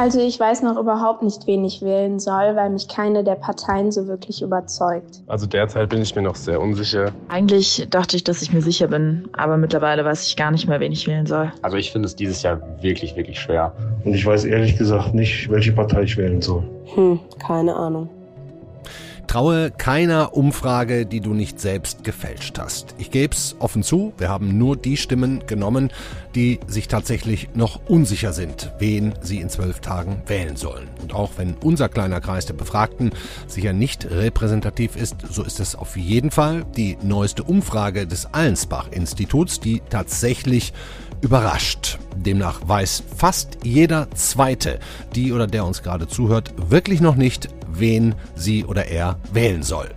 Also ich weiß noch überhaupt nicht, wen ich wählen soll, weil mich keine der Parteien so wirklich überzeugt. Also derzeit bin ich mir noch sehr unsicher. Eigentlich dachte ich, dass ich mir sicher bin, aber mittlerweile weiß ich gar nicht mehr, wen ich wählen soll. Also ich finde es dieses Jahr wirklich, wirklich schwer. Und ich weiß ehrlich gesagt nicht, welche Partei ich wählen soll. Hm, keine Ahnung. Traue keiner Umfrage, die du nicht selbst gefälscht hast. Ich gebe es offen zu, wir haben nur die Stimmen genommen, die sich tatsächlich noch unsicher sind, wen sie in zwölf Tagen wählen sollen. Und auch wenn unser kleiner Kreis der Befragten sicher nicht repräsentativ ist, so ist es auf jeden Fall die neueste Umfrage des Allensbach-Instituts, die tatsächlich überrascht. Demnach weiß fast jeder Zweite, die oder der uns gerade zuhört, wirklich noch nicht, wen sie oder er wählen soll.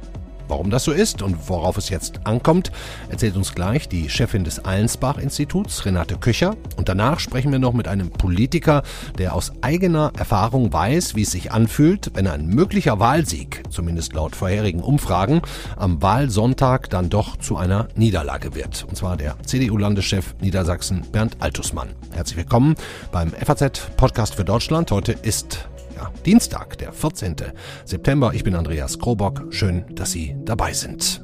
Warum das so ist und worauf es jetzt ankommt, erzählt uns gleich die Chefin des Allensbach-Instituts, Renate Köcher. Und danach sprechen wir noch mit einem Politiker, der aus eigener Erfahrung weiß, wie es sich anfühlt, wenn ein möglicher Wahlsieg, zumindest laut vorherigen Umfragen, am Wahlsonntag dann doch zu einer Niederlage wird. Und zwar der CDU-Landeschef Niedersachsen Bernd Altusmann. Herzlich willkommen beim FAZ-Podcast für Deutschland. Heute ist Dienstag, der 14. September. Ich bin Andreas Krobock. Schön, dass Sie dabei sind.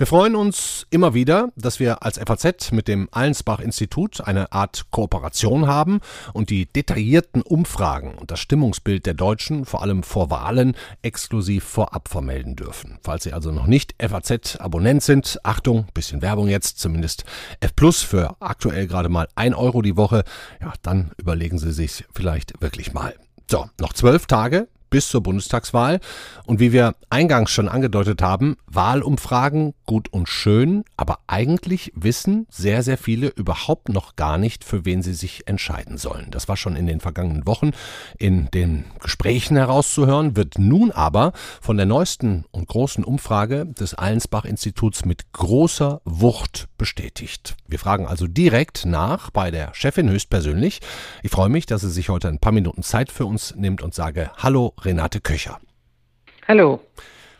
Wir freuen uns immer wieder, dass wir als FAZ mit dem Allensbach-Institut eine Art Kooperation haben und die detaillierten Umfragen und das Stimmungsbild der Deutschen, vor allem vor Wahlen, exklusiv vorab vermelden dürfen. Falls Sie also noch nicht FAZ-Abonnent sind, Achtung, bisschen Werbung jetzt, zumindest F Plus für aktuell gerade mal ein Euro die Woche, ja, dann überlegen Sie sich vielleicht wirklich mal. So, noch zwölf Tage bis zur Bundestagswahl. Und wie wir eingangs schon angedeutet haben, Wahlumfragen gut und schön, aber eigentlich wissen sehr, sehr viele überhaupt noch gar nicht, für wen sie sich entscheiden sollen. Das war schon in den vergangenen Wochen in den Gesprächen herauszuhören, wird nun aber von der neuesten und großen Umfrage des Allensbach-Instituts mit großer Wucht bestätigt. Wir fragen also direkt nach bei der Chefin höchstpersönlich. Ich freue mich, dass sie sich heute ein paar Minuten Zeit für uns nimmt und sage Hallo Renate Köcher. Hallo.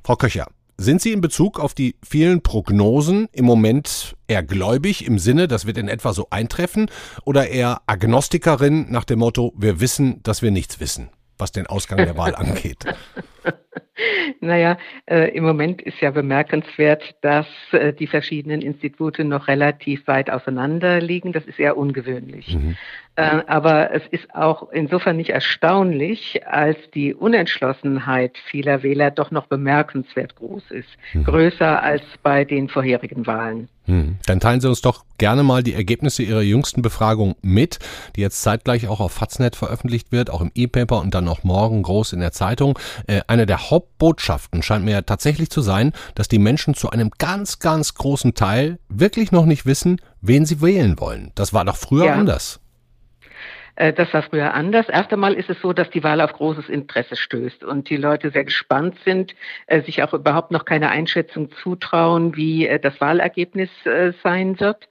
Frau Köcher, sind Sie in Bezug auf die vielen Prognosen im Moment eher gläubig im Sinne, das wird in etwa so eintreffen, oder eher Agnostikerin nach dem Motto, wir wissen, dass wir nichts wissen, was den Ausgang der Wahl angeht? Naja, äh, im Moment ist ja bemerkenswert, dass äh, die verschiedenen Institute noch relativ weit auseinander liegen. Das ist eher ungewöhnlich. Mhm. Äh, aber es ist auch insofern nicht erstaunlich, als die Unentschlossenheit vieler Wähler doch noch bemerkenswert groß ist. Mhm. Größer als bei den vorherigen Wahlen. Mhm. Dann teilen Sie uns doch gerne mal die Ergebnisse Ihrer jüngsten Befragung mit, die jetzt zeitgleich auch auf Faznet veröffentlicht wird, auch im E-Paper und dann auch morgen groß in der Zeitung. Äh, eine der Hauptbotschaften scheint mir tatsächlich zu sein, dass die Menschen zu einem ganz, ganz großen Teil wirklich noch nicht wissen, wen sie wählen wollen. Das war doch früher ja. anders. Äh, das war früher anders. Erst einmal ist es so, dass die Wahl auf großes Interesse stößt und die Leute sehr gespannt sind, äh, sich auch überhaupt noch keine Einschätzung zutrauen, wie äh, das Wahlergebnis sein wird.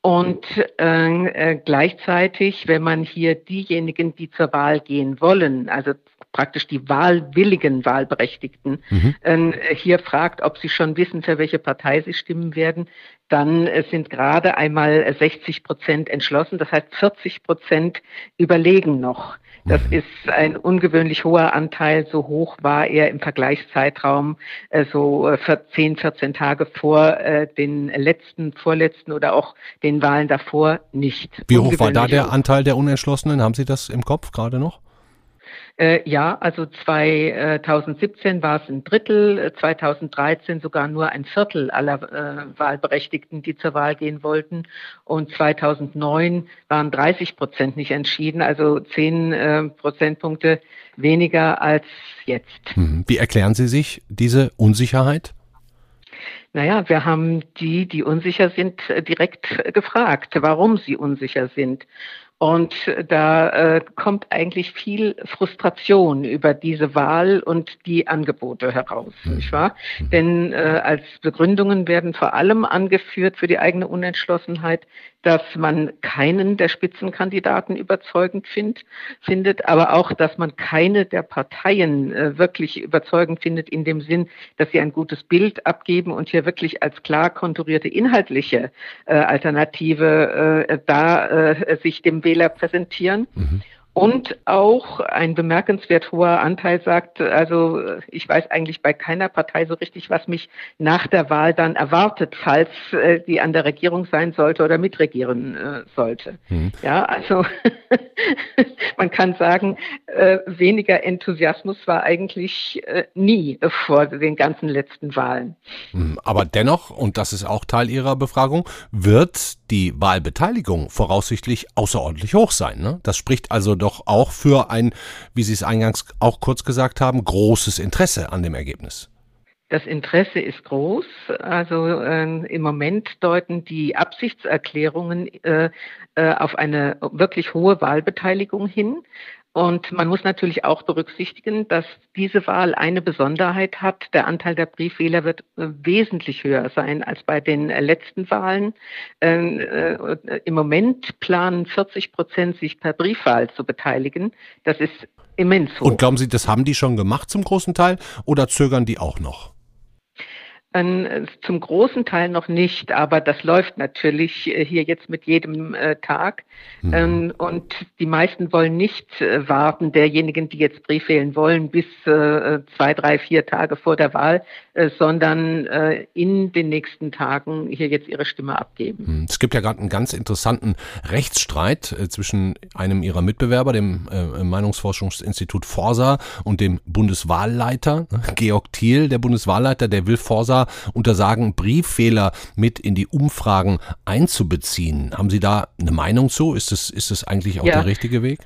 Und äh, gleichzeitig, wenn man hier diejenigen, die zur Wahl gehen wollen, also praktisch die wahlwilligen Wahlberechtigten mhm. äh, hier fragt, ob sie schon wissen, für welche Partei sie stimmen werden, dann äh, sind gerade einmal 60 Prozent entschlossen. Das heißt, 40 Prozent überlegen noch. Das mhm. ist ein ungewöhnlich hoher Anteil. So hoch war er im Vergleichszeitraum äh, so für 10, 14 Tage vor äh, den letzten, vorletzten oder auch den Wahlen davor nicht. Wie hoch war da der Anteil der Unentschlossenen? Haben Sie das im Kopf gerade noch? Äh, ja, also 2017 war es ein Drittel, 2013 sogar nur ein Viertel aller äh, Wahlberechtigten, die zur Wahl gehen wollten. Und 2009 waren 30 Prozent nicht entschieden, also 10 äh, Prozentpunkte weniger als jetzt. Mhm. Wie erklären Sie sich diese Unsicherheit? Naja, wir haben die, die unsicher sind, direkt gefragt, warum sie unsicher sind. Und da äh, kommt eigentlich viel Frustration über diese Wahl und die Angebote heraus, mhm. nicht wahr? Mhm. Denn äh, als Begründungen werden vor allem angeführt für die eigene Unentschlossenheit, dass man keinen der Spitzenkandidaten überzeugend find, findet, aber auch, dass man keine der Parteien äh, wirklich überzeugend findet in dem Sinn, dass sie ein gutes Bild abgeben und hier wirklich als klar konturierte inhaltliche äh, Alternative äh, da äh, sich dem Wähler präsentieren. Mhm. Und auch ein bemerkenswert hoher Anteil sagt, also ich weiß eigentlich bei keiner Partei so richtig, was mich nach der Wahl dann erwartet, falls äh, die an der Regierung sein sollte oder mitregieren äh, sollte. Mhm. Ja, also man kann sagen, äh, weniger Enthusiasmus war eigentlich äh, nie vor den ganzen letzten Wahlen. Mhm. Aber dennoch, und das ist auch Teil Ihrer Befragung, wird die Wahlbeteiligung voraussichtlich außerordentlich hoch sein. Ne? Das spricht also doch doch auch für ein, wie Sie es eingangs auch kurz gesagt haben, großes Interesse an dem Ergebnis. Das Interesse ist groß. Also äh, im Moment deuten die Absichtserklärungen äh, äh, auf eine wirklich hohe Wahlbeteiligung hin. Und man muss natürlich auch berücksichtigen, dass diese Wahl eine Besonderheit hat. Der Anteil der Briefwähler wird äh, wesentlich höher sein als bei den äh, letzten Wahlen. Ähm, äh, Im Moment planen 40 Prozent, sich per Briefwahl zu beteiligen. Das ist immens hoch. Und glauben Sie, das haben die schon gemacht zum großen Teil oder zögern die auch noch? Äh, zum großen Teil noch nicht, aber das läuft natürlich äh, hier jetzt mit jedem äh, Tag. Mhm. Ähm, und die meisten wollen nicht warten, derjenigen, die jetzt Brief wählen wollen, bis zwei, drei, vier Tage vor der Wahl, sondern in den nächsten Tagen hier jetzt ihre Stimme abgeben. Mhm. Es gibt ja gerade einen ganz interessanten Rechtsstreit zwischen einem ihrer Mitbewerber, dem Meinungsforschungsinstitut Forsa, und dem Bundeswahlleiter. Georg Thiel, der Bundeswahlleiter, der will Forsa untersagen, Brieffehler mit in die Umfragen einzubeziehen. Haben Sie da eine Meinung zu? Ist es ist es eigentlich auch ja. der richtige Weg?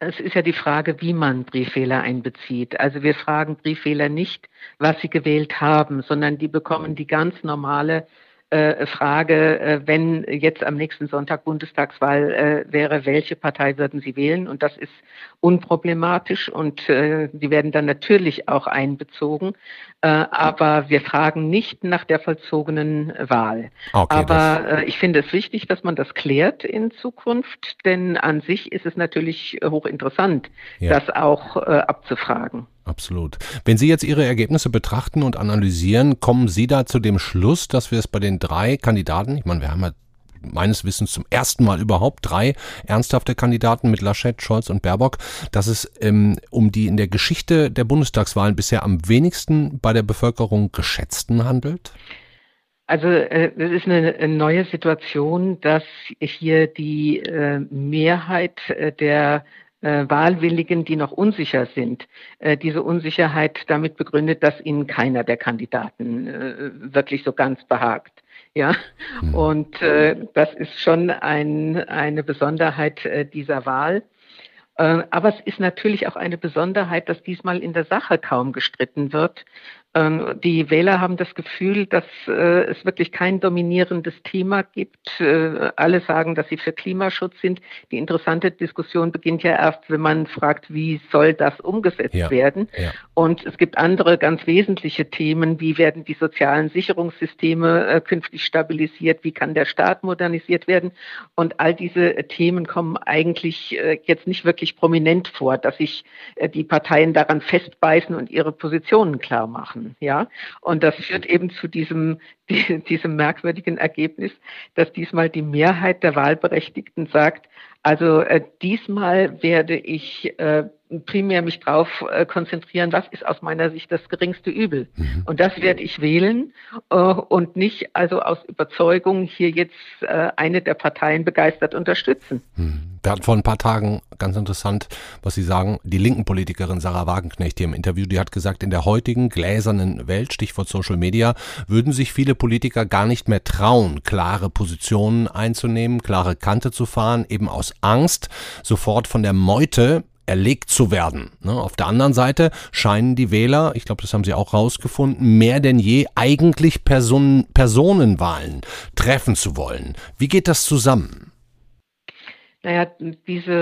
Es ist ja die Frage, wie man Brieffehler einbezieht. Also wir fragen Brieffehler nicht, was sie gewählt haben, sondern die bekommen die ganz normale äh, Frage, äh, wenn jetzt am nächsten Sonntag Bundestagswahl äh, wäre, welche Partei würden Sie wählen? Und das ist unproblematisch und äh, die werden dann natürlich auch einbezogen. Äh, aber wir fragen nicht nach der vollzogenen Wahl. Okay, aber äh, ich finde es wichtig, dass man das klärt in Zukunft, denn an sich ist es natürlich hochinteressant, ja. das auch abzufragen. Absolut. Wenn Sie jetzt Ihre Ergebnisse betrachten und analysieren, kommen Sie da zu dem Schluss, dass wir es bei den drei Kandidaten, ich meine, wir haben ja meines Wissens zum ersten Mal überhaupt drei ernsthafte Kandidaten mit Laschet, Scholz und Baerbock, dass es ähm, um die in der Geschichte der Bundestagswahlen bisher am wenigsten bei der Bevölkerung geschätzten handelt? Also äh, es ist eine, neue Situation, dass hier die äh, Mehrheit äh, der äh, Wahlwilligen, die noch unsicher sind, äh, diese Unsicherheit damit begründet, dass ihnen keiner der Kandidaten äh, wirklich so ganz behagt. Ja, mhm. und äh, das ist schon ein, eine Besonderheit äh, dieser Wahl. Äh, aber es ist natürlich auch eine Besonderheit, dass diesmal in der Sache kaum gestritten wird, die Wähler haben das Gefühl, dass äh, es wirklich kein dominierendes Thema gibt. Äh, alle sagen, dass sie für Klimaschutz sind. Die interessante Diskussion beginnt ja erst, wenn man fragt, wie soll das umgesetzt ja, werden. Ja. Und es gibt andere ganz wesentliche Themen. Wie werden die sozialen Sicherungssysteme äh, künftig stabilisiert? Wie kann der Staat modernisiert werden? Und all diese Themen kommen eigentlich jetzt nicht wirklich prominent vor, dass sich die Parteien daran festbeißen und ihre Positionen klar machen ja. Und das führt eben zu diesem, diesem merkwürdigen Ergebnis, dass diesmal die Mehrheit der Wahlberechtigten sagt, also äh, diesmal werde ich äh, primär mich darauf äh, konzentrieren, was ist aus meiner Sicht das geringste Übel. Mhm. Und das werde ich wählen äh, und nicht also aus Überzeugung hier jetzt äh, eine der Parteien begeistert unterstützen. Mhm. Wir hatten vor ein paar Tagen ganz interessant, was Sie sagen, die linken Politikerin Sarah Wagenknecht hier im Interview, die hat gesagt, in der heutigen gläsernen Welt, Stichwort Social Media, würden sich viele Politiker gar nicht mehr trauen, klare Positionen einzunehmen, klare Kante zu fahren, eben aus Angst, sofort von der Meute erlegt zu werden. Ne? Auf der anderen Seite scheinen die Wähler, ich glaube, das haben sie auch rausgefunden, mehr denn je eigentlich Person Personenwahlen treffen zu wollen. Wie geht das zusammen? Naja, diese,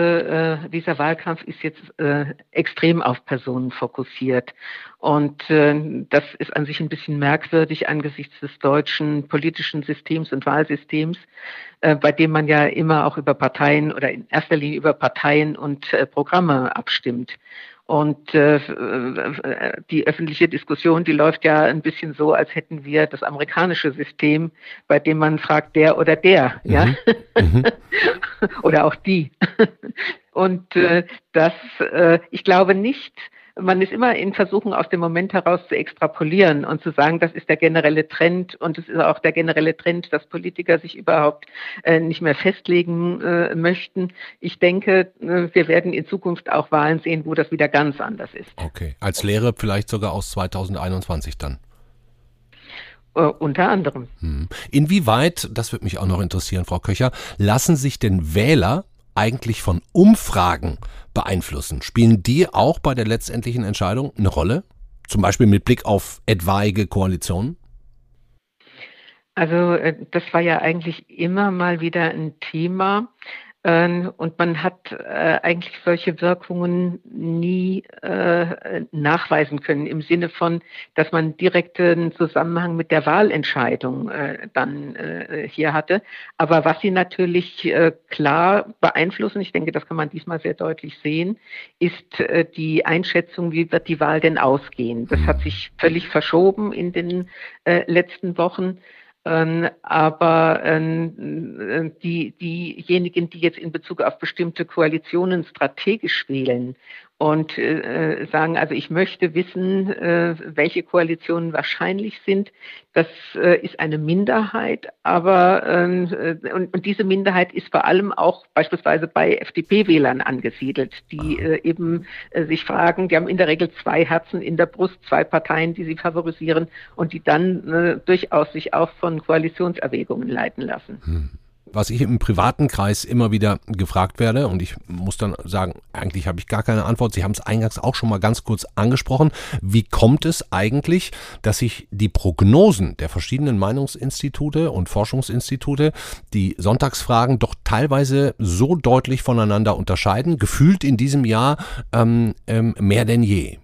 äh, dieser Wahlkampf ist jetzt äh, extrem auf Personen fokussiert. Und äh, das ist an sich ein bisschen merkwürdig angesichts des deutschen politischen Systems und Wahlsystems, äh, bei dem man ja immer auch über Parteien oder in erster Linie über Parteien und äh, Programme abstimmt. Und äh, die öffentliche Diskussion, die läuft ja ein bisschen so, als hätten wir das amerikanische System, bei dem man fragt der oder der, mhm. ja, mhm. oder auch die. Und äh, das, äh, ich glaube nicht, man ist immer in Versuchen, aus dem Moment heraus zu extrapolieren und zu sagen, das ist der generelle Trend und es ist auch der generelle Trend, dass Politiker sich überhaupt äh, nicht mehr festlegen äh, möchten. Ich denke, äh, wir werden in Zukunft auch Wahlen sehen, wo das wieder ganz anders ist. Okay, als Lehre vielleicht sogar aus 2021 dann. Uh, unter anderem. Hm. Inwieweit, das würde mich auch noch interessieren, Frau Köcher, lassen sich denn Wähler eigentlich von Umfragen beeinflussen? Spielen die auch bei der letztendlichen Entscheidung eine Rolle? Zum Beispiel mit Blick auf etwaige Koalitionen? Also äh, das war ja eigentlich immer mal wieder ein Thema. Ähm, und man hat äh, eigentlich solche Wirkungen nie äh, nachweisen können im Sinne von, dass man direkten Zusammenhang mit der Wahlentscheidung äh, dann hier hatte. Aber was sie natürlich klar beeinflussen, ich denke, das kann man diesmal sehr deutlich sehen, ist die Einschätzung, wie wird die Wahl denn ausgehen. Das hat sich völlig verschoben in den letzten Wochen. Ähm, aber ähm, die, diejenigen, die jetzt in Bezug auf bestimmte Koalitionen strategisch wählen und äh, sagen, also ich möchte wissen, äh, welche Koalitionen wahrscheinlich sind. Das äh, ist eine Minderheit, aber ähm, äh, und, und, diese Minderheit ist vor allem auch beispielsweise bei FDP-Wählern angesiedelt, die äh, eben äh, sich fragen, die haben in der Regel zwei Herzen in der Brust, zwei Parteien, die sie favorisieren und die dann durchaus sich auch von Koalitionserwägungen leiten lassen. Hm was ich im privaten Kreis immer wieder gefragt werde, und ich muss dann sagen, eigentlich habe ich gar keine Antwort. Sie haben es eingangs auch schon mal ganz kurz angesprochen. Wie kommt es eigentlich, dass sich die Prognosen der verschiedenen Meinungsinstitute und Forschungsinstitute, die Sonntagsfragen doch teilweise so deutlich voneinander unterscheiden, gefühlt in diesem Jahr ähm, ähm, mehr denn je?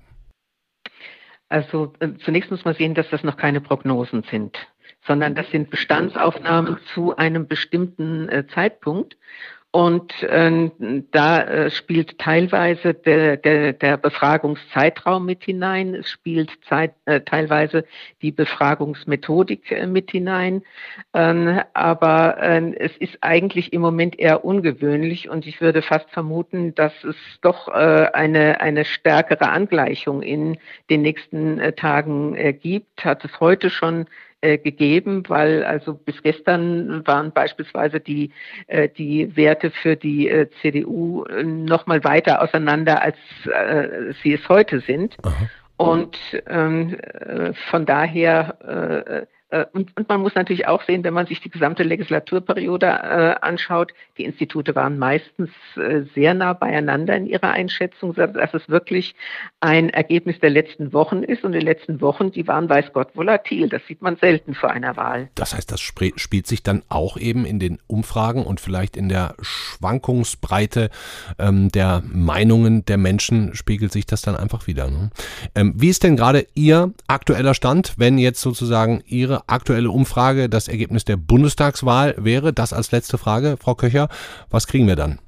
Also äh, zunächst muss man sehen, dass das noch keine Prognosen sind sondern das sind Bestandsaufnahmen zu einem bestimmten äh, Zeitpunkt. Und äh, da äh, spielt teilweise der, der, der Befragungszeitraum mit hinein, es spielt Zeit, äh, teilweise die Befragungsmethodik äh, mit hinein. Ähm, aber äh, es ist eigentlich im Moment eher ungewöhnlich und ich würde fast vermuten, dass es doch äh, eine, eine stärkere Angleichung in den nächsten äh, Tagen gibt. Hat es heute schon äh, gegeben, weil also bis gestern waren beispielsweise die, äh, die Werte für die äh, CDU noch mal weiter auseinander, als äh, sie es heute sind. Aha. Und ähm, äh, von daher äh, äh, und, und, man muss natürlich auch sehen, wenn man sich die gesamte Legislaturperiode äh, anschaut, die Institute waren meistens äh, sehr nah beieinander in ihrer Einschätzung, dass es wirklich ein Ergebnis der letzten Wochen ist. Und die letzten Wochen, die waren, weiß Gott, volatil. Das sieht man selten vor einer Wahl. Das heißt, das spielt sich dann auch eben in den Umfragen und vielleicht in der Schwankungsbreite ähm, der Meinungen der Menschen spiegelt sich das dann einfach wieder. Ne? Ähm, wie ist denn gerade Ihr aktueller Stand, wenn jetzt sozusagen Ihre aktuelle Umfrage das Ergebnis der Bundestagswahl wäre. Das als letzte Frage, Frau Köcher. Was kriegen wir dann?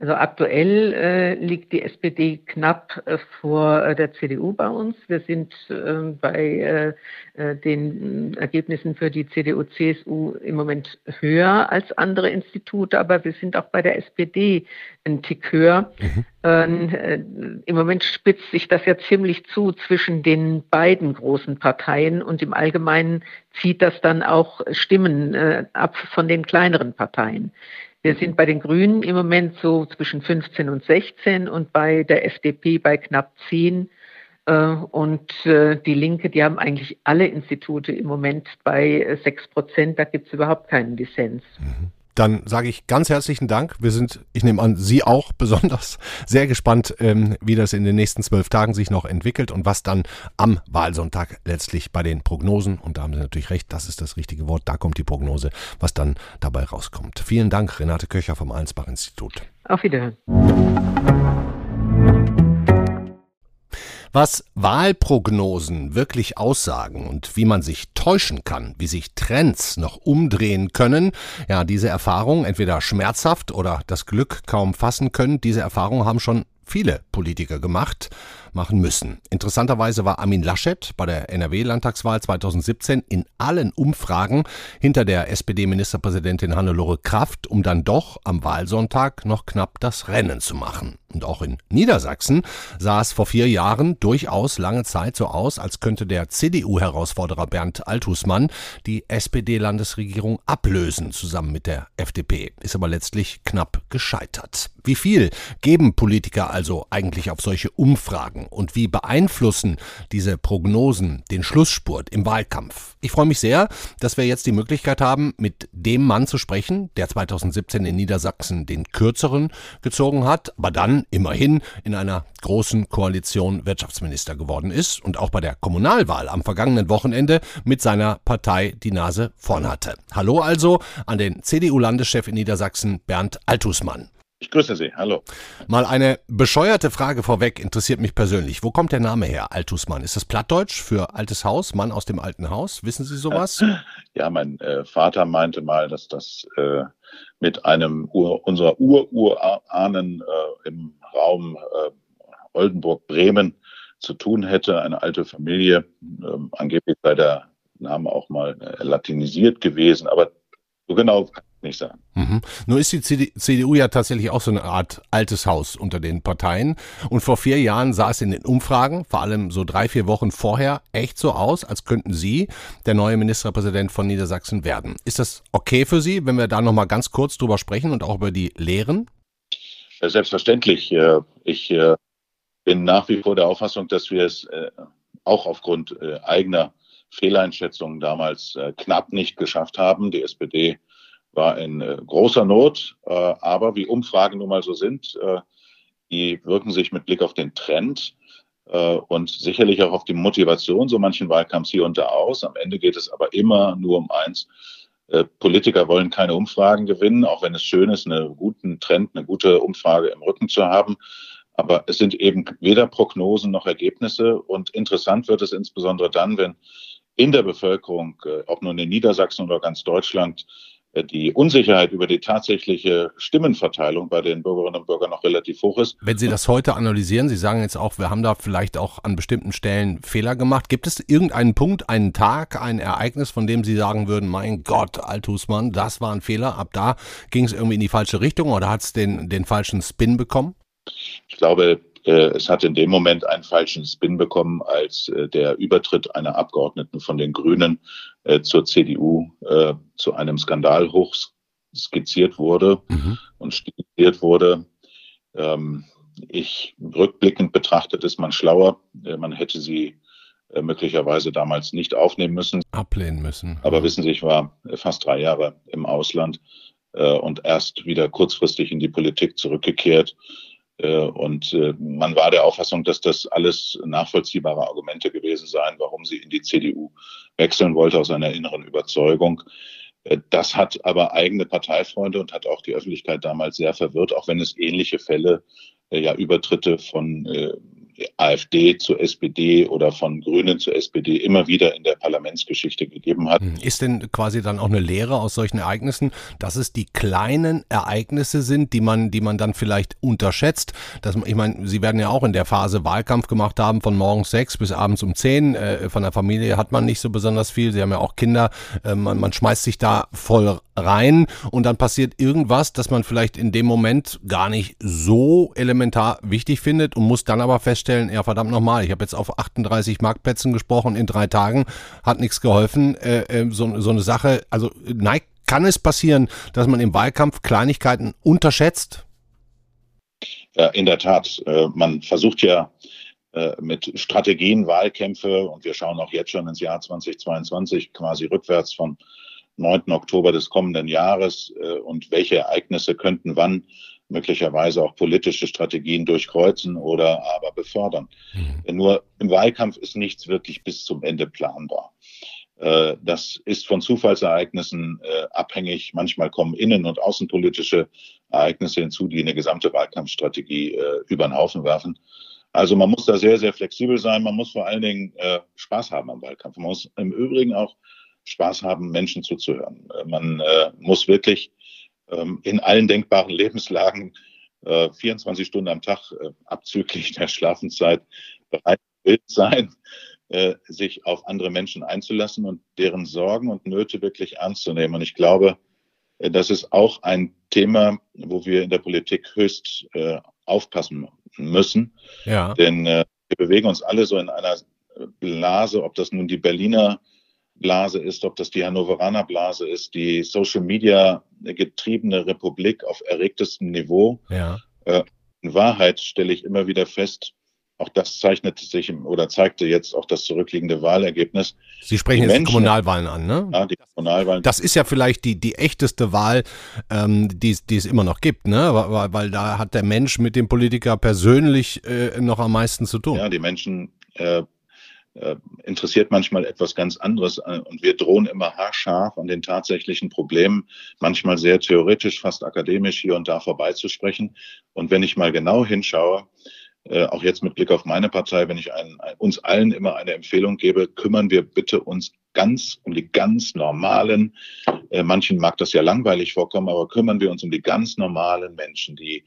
Also aktuell äh, liegt die SPD knapp äh, vor äh, der CDU bei uns. Wir sind ähm, bei äh, äh, den Ergebnissen für die CDU, CSU im Moment höher als andere Institute, aber wir sind auch bei der SPD ein Tick höher. Mhm. Ähm, äh, Im Moment spitzt sich das ja ziemlich zu zwischen den beiden großen Parteien und im Allgemeinen zieht das dann auch Stimmen ab von den kleineren Parteien. Wir sind bei den Grünen im Moment so zwischen 15 und 16 und bei der FDP bei knapp 10. Äh, und äh, die Linke, die haben eigentlich alle Institute im Moment bei 6 Prozent. Da gibt es überhaupt keinen Dissens. Mhm. Dann sage ich ganz herzlichen Dank. Wir sind, ich nehme an, Sie auch besonders sehr gespannt, ähm, wie das in den nächsten zwölf Tagen sich noch entwickelt und was dann am Wahlsonntag letztlich bei den Prognosen, und da haben Sie natürlich recht, das ist das richtige Wort, da kommt die Prognose, was dann dabei rauskommt. Vielen Dank, Renate Köcher vom Allensbach-Institut. Auf Wiederhören. Was Wahlprognosen wirklich aussagen und wie man sich täuschen kann, wie sich Trends noch umdrehen können, ja, diese Erfahrung, entweder schmerzhaft oder das Glück kaum fassen können, diese Erfahrung haben schon viele Politiker gemacht machen müssen. Interessanterweise war Armin Laschet bei der NRW-Landtagswahl 2017 in allen Umfragen hinter der SPD-Ministerpräsidentin Hannelore Kraft, um dann doch am Wahlsonntag noch knapp das Rennen zu machen. Und auch in Niedersachsen sah es vor vier Jahren durchaus lange Zeit so aus, als könnte der CDU-Herausforderer Bernd Althusmann die SPD-Landesregierung ablösen, zusammen mit der FDP. Ist aber letztlich knapp gescheitert. Wie viel geben Politiker also eigentlich auf solche Umfragen und wie beeinflussen diese Prognosen den Schlussspurt im Wahlkampf? Ich freue mich sehr, dass wir jetzt die Möglichkeit haben, mit dem Mann zu sprechen, der 2017 in Niedersachsen den kürzeren gezogen hat, aber dann immerhin in einer großen Koalition Wirtschaftsminister geworden ist und auch bei der Kommunalwahl am vergangenen Wochenende mit seiner Partei die Nase vorn hatte. Hallo also an den CDU-Landeschef in Niedersachsen Bernd Altusmann. Ich grüße Sie, hallo. Mal eine bescheuerte Frage vorweg, interessiert mich persönlich. Wo kommt der Name her, Altusmann? Ist das Plattdeutsch für altes Haus, Mann aus dem alten Haus? Wissen Sie sowas? Ja, mein äh, Vater meinte mal, dass das äh, mit einem Ur, unserer Ururahnen äh, im Raum äh, Oldenburg-Bremen zu tun hätte. Eine alte Familie, ähm, angeblich sei der Name auch mal äh, latinisiert gewesen, aber so genau nicht sagen. Mhm. Nur ist die CDU ja tatsächlich auch so eine Art altes Haus unter den Parteien. Und vor vier Jahren sah es in den Umfragen, vor allem so drei, vier Wochen vorher, echt so aus, als könnten Sie der neue Ministerpräsident von Niedersachsen werden. Ist das okay für Sie, wenn wir da nochmal ganz kurz drüber sprechen und auch über die Lehren? Selbstverständlich. Ich äh, bin nach wie vor der Auffassung, dass wir es äh, auch aufgrund äh, eigener Fehleinschätzungen damals knapp nicht geschafft haben. Die SPD war in äh, großer Not, äh, aber wie Umfragen nun mal so sind, äh, die wirken sich mit Blick auf den Trend und sicherlich auch auf die Motivation so manchen Wahlkampfs hier und da aus. Am Ende geht es aber immer nur um eins. Politiker wollen keine Umfragen gewinnen, auch wenn es schön ist, einen guten Trend, eine gute Umfrage im Rücken zu haben. Aber es sind eben weder Prognosen noch Ergebnisse. Und interessant wird es insbesondere dann, wenn in der Bevölkerung, ob nun in Niedersachsen oder ganz Deutschland, die Unsicherheit über die tatsächliche Stimmenverteilung bei den Bürgerinnen und Bürgern noch relativ hoch ist. Wenn Sie das heute analysieren, Sie sagen jetzt auch, wir haben da vielleicht auch an bestimmten Stellen Fehler gemacht. Gibt es irgendeinen Punkt, einen Tag, ein Ereignis, von dem Sie sagen würden, mein Gott, Althusmann, das war ein Fehler, ab da ging es irgendwie in die falsche Richtung oder hat es den, den falschen Spin bekommen? Ich glaube, äh, es hat in dem Moment einen falschen Spin bekommen, als äh, der Übertritt einer Abgeordneten von den Grünen äh, zur CDU zu einem Skandal hoch skizziert wurde mhm. und stilisiert wurde. Ähm, ich rückblickend betrachtet ist man schlauer. Man hätte sie möglicherweise damals nicht aufnehmen müssen. Ablehnen müssen. Aber wissen Sie, ich war fast drei Jahre im Ausland und erst wieder kurzfristig in die Politik zurückgekehrt. Äh, und äh, man war der Auffassung, dass das alles nachvollziehbare Argumente gewesen seien, warum sie in die CDU wechseln wollte, aus einer inneren Überzeugung. Äh, das hat aber eigene Parteifreunde und hat auch die Öffentlichkeit damals sehr verwirrt, auch wenn es ähnliche Fälle, ja Übertritte von AfD zur SPD oder von Grünen zur SPD immer wieder in der Parlamentsgeschichte gegeben hat. Hm. Ist denn quasi dann auch eine Lehre aus solchen Ereignissen, dass es die kleinen Ereignisse sind, die man, die man dann vielleicht unterschätzt? Dass man, ich meine, Sie werden ja auch in der Phase Wahlkampf gemacht haben, von morgens sechs bis abends um zehn. Äh, von der Familie hat man nicht so besonders viel. Sie haben ja auch Kinder. Äh, man, man schmeißt sich da voll rein und dann passiert irgendwas, das man vielleicht in dem Moment gar nicht so elementar wichtig findet und muss dann aber feststellen, ja verdammt nochmal, ich habe jetzt auf 38 Marktplätzen gesprochen in drei Tagen, hat nichts geholfen. Äh, äh, so, so eine Sache, also nein, kann es passieren, dass man im Wahlkampf Kleinigkeiten unterschätzt? Ja, in der Tat. Äh, man versucht ja äh, mit Strategien Wahlkämpfe und wir schauen auch jetzt schon ins Jahr 2022 quasi rückwärts von 9. Oktober des kommenden Jahres äh, und welche Ereignisse könnten wann möglicherweise auch politische Strategien durchkreuzen oder aber befördern. Mhm. Nur im Wahlkampf ist nichts wirklich bis zum Ende planbar. Äh, das ist von Zufallsereignissen äh, abhängig. Manchmal kommen innen- und außenpolitische Ereignisse hinzu, die eine gesamte Wahlkampfstrategie über den Haufen werfen. Also man muss da sehr, sehr flexibel sein. Man muss vor allen Dingen Spaß haben am Wahlkampf. Man muss im Übrigen auch Spaß haben, Menschen zuzuhören. Äh, man äh, muss wirklich in allen denkbaren Lebenslagen äh, 24 Stunden am Tag äh, abzüglich der Schlafenszeit bereit sein, äh, sich auf andere Menschen einzulassen und deren Sorgen und Nöte wirklich ernst zu nehmen. Und ich glaube, äh, das ist auch ein Thema, wo wir in der Politik höchst aufpassen müssen. Ja. Denn wir bewegen uns alle so in einer Blase, ob das nun die Berliner Blase ist, ob das die Hannoveraner Blase ist, die Social Media getriebene Republik auf erregtestem Niveau. Ja. Äh, in Wahrheit stelle ich immer wieder fest, auch das zeichnete sich oder zeigte jetzt auch das zurückliegende Wahlergebnis. Sie sprechen die jetzt Menschen, die Kommunalwahlen an, ne? Ja, die Kommunalwahlen. Das ist ja vielleicht die, die echteste Wahl, ähm, die, die es immer noch gibt, ne? Weil, weil da hat der Mensch mit dem Politiker persönlich äh, noch am meisten zu tun. Ja, die Menschen äh, äh, interessiert manchmal etwas ganz anderes äh, und wir drohen immer haarscharf an den tatsächlichen Problemen, manchmal sehr theoretisch, fast akademisch hier und da vorbeizusprechen. Und wenn ich mal genau hinschaue, äh, auch jetzt mit Blick auf meine Partei, wenn ich einen, uns allen immer eine Empfehlung gebe, kümmern wir bitte uns ganz um die ganz normalen, äh, manchen mag das ja langweilig vorkommen, aber kümmern wir uns um die ganz normalen Menschen, die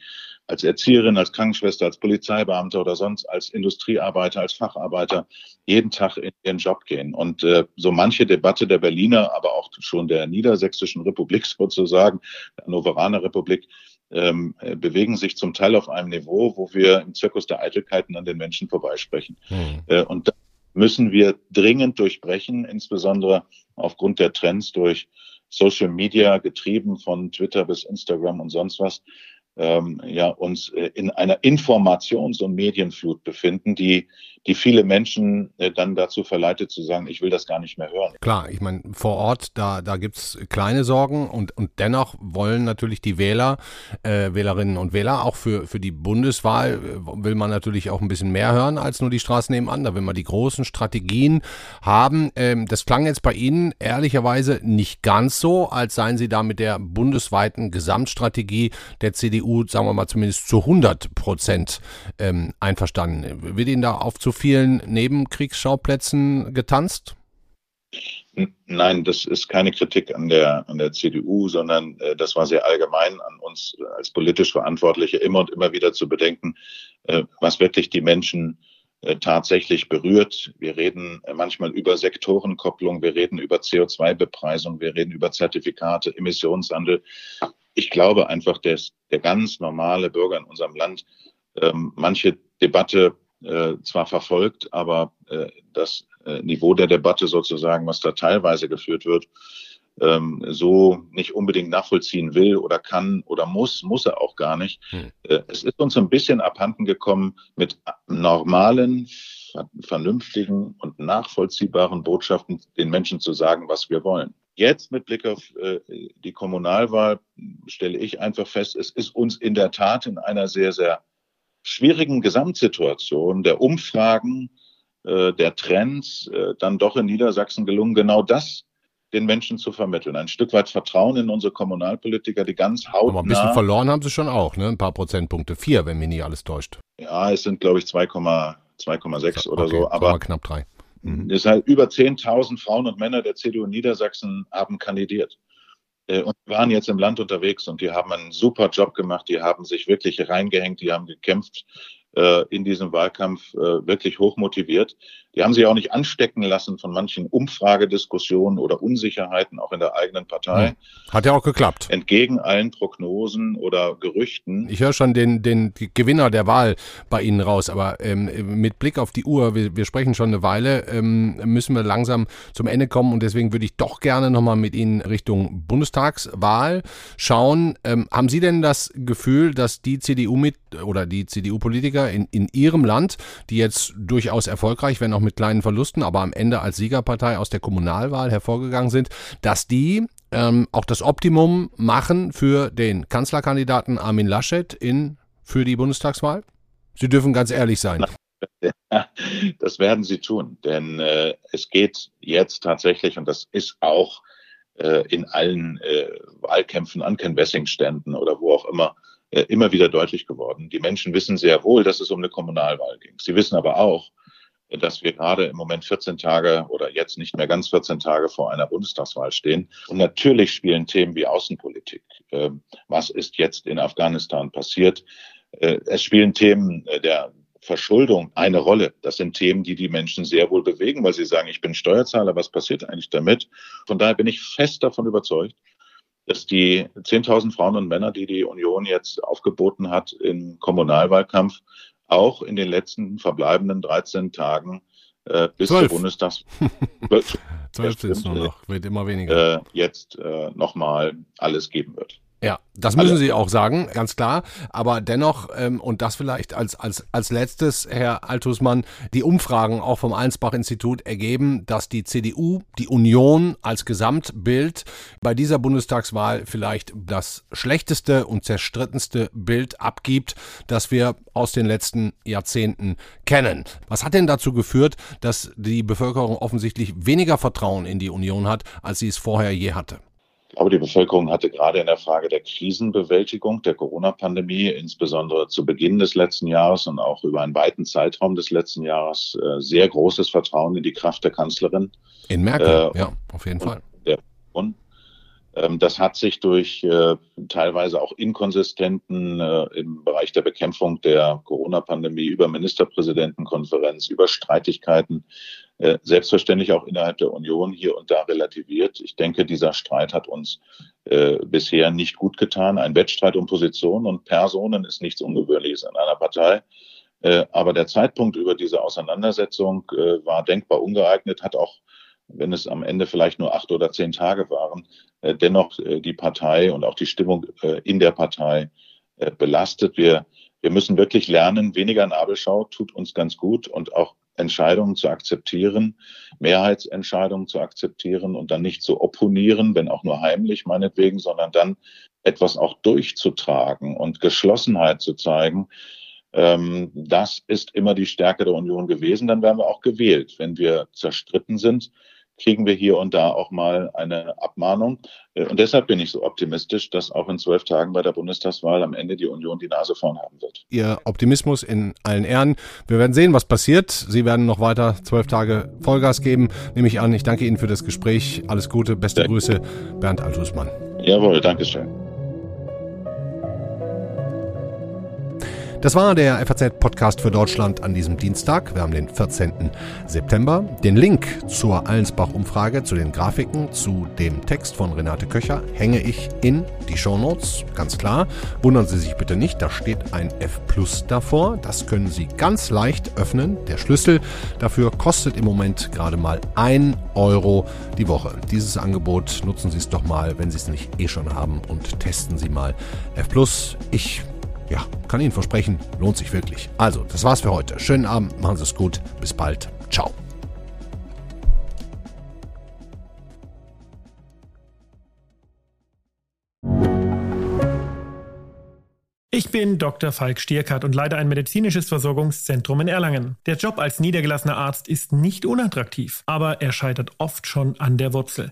als Erzieherin, als Krankenschwester, als Polizeibeamter oder sonst als Industriearbeiter, als Facharbeiter jeden Tag in ihren Job gehen. Und äh, so manche Debatte der Berliner, aber auch schon der Niedersächsischen Republik sozusagen, der Hannoveraner Republik, ähm, äh, bewegen sich zum Teil auf einem Niveau, wo wir im Zirkus der Eitelkeiten an den Menschen vorbeisprechen. Hm. Äh, und das müssen wir dringend durchbrechen, insbesondere aufgrund der Trends durch Social Media, getrieben von Twitter bis Instagram und sonst was ähm, ja, uns äh, in einer Informations- und Medienflut befinden, die, die viele Menschen äh, dann dazu verleitet zu sagen, ich will das gar nicht mehr hören. Klar, ich meine, vor Ort, da, da gibt's kleine Sorgen und, und dennoch wollen natürlich die Wähler, äh, Wählerinnen und Wähler, auch für, für die Bundeswahl äh, will man natürlich auch ein bisschen mehr hören als nur die Straßen nebenan. Da will man die großen Strategien haben. Ähm, das klang jetzt bei Ihnen ehrlicherweise nicht ganz so, als seien Sie da mit der bundesweiten Gesamtstrategie der CDU sagen wir mal zumindest zu 100 Prozent ähm, einverstanden. Wird Ihnen da auf zu vielen Nebenkriegsschauplätzen getanzt? Nein, das ist keine Kritik an der, an der CDU, sondern äh, das war sehr allgemein an uns als politisch Verantwortliche immer und immer wieder zu bedenken, äh, was wirklich die Menschen äh, tatsächlich berührt. Wir reden äh, manchmal über Sektorenkopplung, wir reden über CO2-Bepreisung, wir reden über Zertifikate, Emissionshandel ich glaube einfach, dass der ganz normale Bürger in unserem Land ähm, manche Debatte äh, zwar verfolgt, aber äh, das äh, Niveau der Debatte sozusagen, was da teilweise geführt wird, ähm, so nicht unbedingt nachvollziehen will oder kann oder muss, muss er auch gar nicht. Hm. Äh, es ist uns ein bisschen abhanden gekommen, mit normalen, vernünftigen und nachvollziehbaren Botschaften den Menschen zu sagen, was wir wollen. Jetzt mit Blick auf äh, die Kommunalwahl stelle ich einfach fest, es ist uns in der Tat in einer sehr, sehr schwierigen Gesamtsituation der Umfragen, äh, der Trends äh, dann doch in Niedersachsen gelungen, genau das den Menschen zu vermitteln. Ein Stück weit Vertrauen in unsere Kommunalpolitiker, die ganz hautnah... Aber ein bisschen verloren haben sie schon auch, ne? Ein paar Prozentpunkte. Vier, wenn mich nicht alles täuscht. Ja, es sind, glaube ich, 2,4 2,6 oder so. Aber knapp drei. Mhm. Ist halt über 10.000 Frauen und Männer der CDU Niedersachsen haben kandidiert äh, und waren jetzt im Land unterwegs und die haben einen super Job gemacht, die haben sich wirklich reingehängt, die haben gekämpft äh, in diesem Wahlkampf äh, wirklich hochmotiviert. Die haben sich auch nicht anstecken lassen von manchen Umfragediskussionen oder Unsicherheiten auch in der eigenen Partei. Hat ja auch geklappt. Entgegen allen Prognosen oder Gerüchten. Ich höre schon den, den Gewinner der Wahl bei Ihnen raus, aber ähm, mit Blick auf die Uhr, wir, wir sprechen schon eine Weile, ähm, müssen wir langsam zum Ende kommen und deswegen würde ich doch gerne nochmal mit Ihnen Richtung Bundestagswahl schauen. Ähm, haben Sie denn das Gefühl, dass die CDU mit oder die CDU-Politiker in, in Ihrem Land, die jetzt durchaus erfolgreich, wenn auch mit kleinen Verlusten, aber am Ende als Siegerpartei aus der Kommunalwahl hervorgegangen sind, dass die ähm, auch das Optimum machen für den Kanzlerkandidaten Armin Laschet in, für die Bundestagswahl? Sie dürfen ganz ehrlich sein. Das werden sie tun, denn äh, es geht jetzt tatsächlich, und das ist auch äh, in allen äh, Wahlkämpfen an Ken Wessing-Ständen oder wo auch immer, äh, immer wieder deutlich geworden. Die Menschen wissen sehr wohl, dass es um eine Kommunalwahl ging. Sie wissen aber auch, dass wir gerade im Moment 14 Tage oder jetzt nicht mehr ganz 14 Tage vor einer Bundestagswahl stehen. Und natürlich spielen Themen wie Außenpolitik. Ähm, was ist jetzt in Afghanistan passiert? Äh, es spielen Themen äh, der Verschuldung eine Rolle. Das sind Themen, die die Menschen sehr wohl bewegen, weil sie sagen, ich bin Steuerzahler, was passiert eigentlich damit? Von daher bin ich fest davon überzeugt, dass die 10.000 Frauen und Männer, die die Union jetzt aufgeboten hat im Kommunalwahlkampf, auch in den letzten verbleibenden 13 Tagen äh, bis 12. zur Bundestags... 12 sind es nur noch, wird immer weniger. Äh, jetzt äh, nochmal alles geben wird. Ja, das müssen Sie auch sagen, ganz klar. Aber dennoch, ähm, und das vielleicht als, als, als letztes, Herr Altusmann, die Umfragen auch vom Allensbach-Institut ergeben, dass die CDU, die Union als Gesamtbild bei dieser Bundestagswahl vielleicht das schlechteste und zerstrittenste Bild abgibt, das wir aus den letzten Jahrzehnten kennen. Was hat denn dazu geführt, dass die Bevölkerung offensichtlich weniger Vertrauen in die Union hat, als sie es vorher je hatte? Ich glaube, die Bevölkerung hatte gerade in der Frage der Krisenbewältigung der Corona-Pandemie, insbesondere zu Beginn des letzten Jahres und auch über einen weiten Zeitraum des letzten Jahres, äh, sehr großes Vertrauen in die Kraft der Kanzlerin. In Merkel, äh, ja, auf jeden Fall. Der, und, das hat sich durch äh, teilweise auch inkonsistenten äh, im Bereich der Bekämpfung der Corona-Pandemie über Ministerpräsidentenkonferenz, über Streitigkeiten äh, selbstverständlich auch innerhalb der Union hier und da relativiert. Ich denke, dieser Streit hat uns bisher nicht gut getan. Ein Wettstreit um Positionen und Personen ist nichts Ungewöhnliches in einer Partei. Aber der Zeitpunkt über diese Auseinandersetzung war denkbar ungeeignet, hat auch, wenn es am Ende vielleicht nur acht oder zehn Tage waren, äh, dennoch äh, die Partei und auch die Stimmung äh, in der Partei belastet. Wir, wir müssen wirklich lernen, weniger Nabelschau tut uns ganz gut und auch Entscheidungen zu akzeptieren, Mehrheitsentscheidungen zu akzeptieren und dann nicht zu opponieren, wenn auch nur heimlich meinetwegen, sondern dann etwas auch durchzutragen und Geschlossenheit zu zeigen. Ähm, das ist immer die Stärke der Union gewesen. Dann werden wir auch gewählt. Wenn wir zerstritten sind, kriegen wir hier und da auch mal eine Abmahnung. Äh, und deshalb bin ich so optimistisch, dass auch in zwölf Tagen bei der Bundestagswahl am Ende die Union die Nase vorn haben wird. Ihr Optimismus in allen Ehren. Wir werden sehen, was passiert. Sie werden noch weiter zwölf Tage Vollgas geben, nehme ich an. Ich danke Ihnen für das Gespräch. Alles Gute, beste ja. Grüße, Bernd Altusmann. Jawohl, danke Das war der FAZ-Podcast für Deutschland an diesem Dienstag. Wir haben den 14. September. Den Link zur Allensbach-Umfrage, zu den Grafiken, zu dem Text von Renate Köcher hänge ich in die Shownotes, ganz klar. Wundern Sie sich bitte nicht, da steht ein F Plus davor. Das können Sie ganz leicht öffnen. Der Schlüssel dafür kostet im Moment gerade mal 1 Euro die Woche. Dieses Angebot nutzen Sie es doch mal, wenn Sie es nicht eh schon haben und testen Sie mal F Plus. Ich ja, kann Ihnen versprechen, lohnt sich wirklich. Also, das war's für heute. Schönen Abend, machen Sie es gut. Bis bald. Ciao. Ich bin Dr. Falk Stierkart und leite ein medizinisches Versorgungszentrum in Erlangen. Der Job als niedergelassener Arzt ist nicht unattraktiv, aber er scheitert oft schon an der Wurzel.